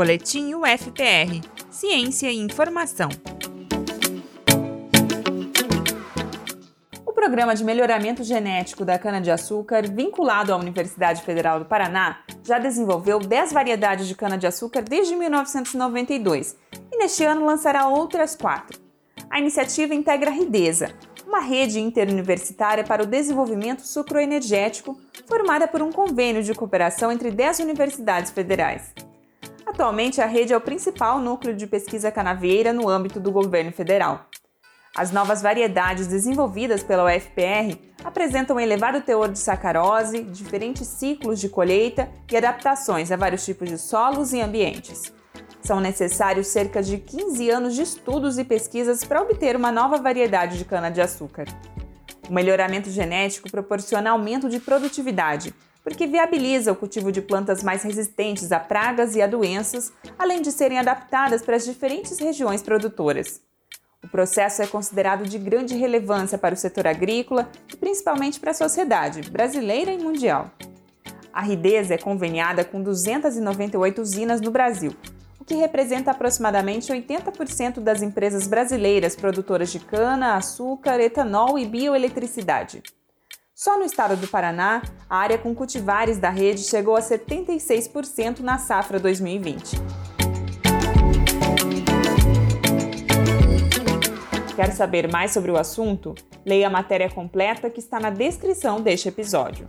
Boletim UFPR Ciência e Informação. O Programa de Melhoramento Genético da Cana-de-Açúcar, vinculado à Universidade Federal do Paraná, já desenvolveu 10 variedades de cana-de-açúcar desde 1992 e neste ano lançará outras quatro. A iniciativa integra a Ridesa, uma rede interuniversitária para o desenvolvimento sucroenergético formada por um convênio de cooperação entre 10 universidades federais. Atualmente, a rede é o principal núcleo de pesquisa canavieira no âmbito do governo federal. As novas variedades desenvolvidas pela UFPR apresentam um elevado teor de sacarose, diferentes ciclos de colheita e adaptações a vários tipos de solos e ambientes. São necessários cerca de 15 anos de estudos e pesquisas para obter uma nova variedade de cana-de-açúcar. O melhoramento genético proporciona aumento de produtividade, porque viabiliza o cultivo de plantas mais resistentes a pragas e a doenças, além de serem adaptadas para as diferentes regiões produtoras. O processo é considerado de grande relevância para o setor agrícola e principalmente para a sociedade brasileira e mundial. A Rideza é conveniada com 298 usinas no Brasil, que representa aproximadamente 80% das empresas brasileiras produtoras de cana, açúcar, etanol e bioeletricidade. Só no estado do Paraná, a área com cultivares da rede chegou a 76% na safra 2020. Quer saber mais sobre o assunto? Leia a matéria completa que está na descrição deste episódio.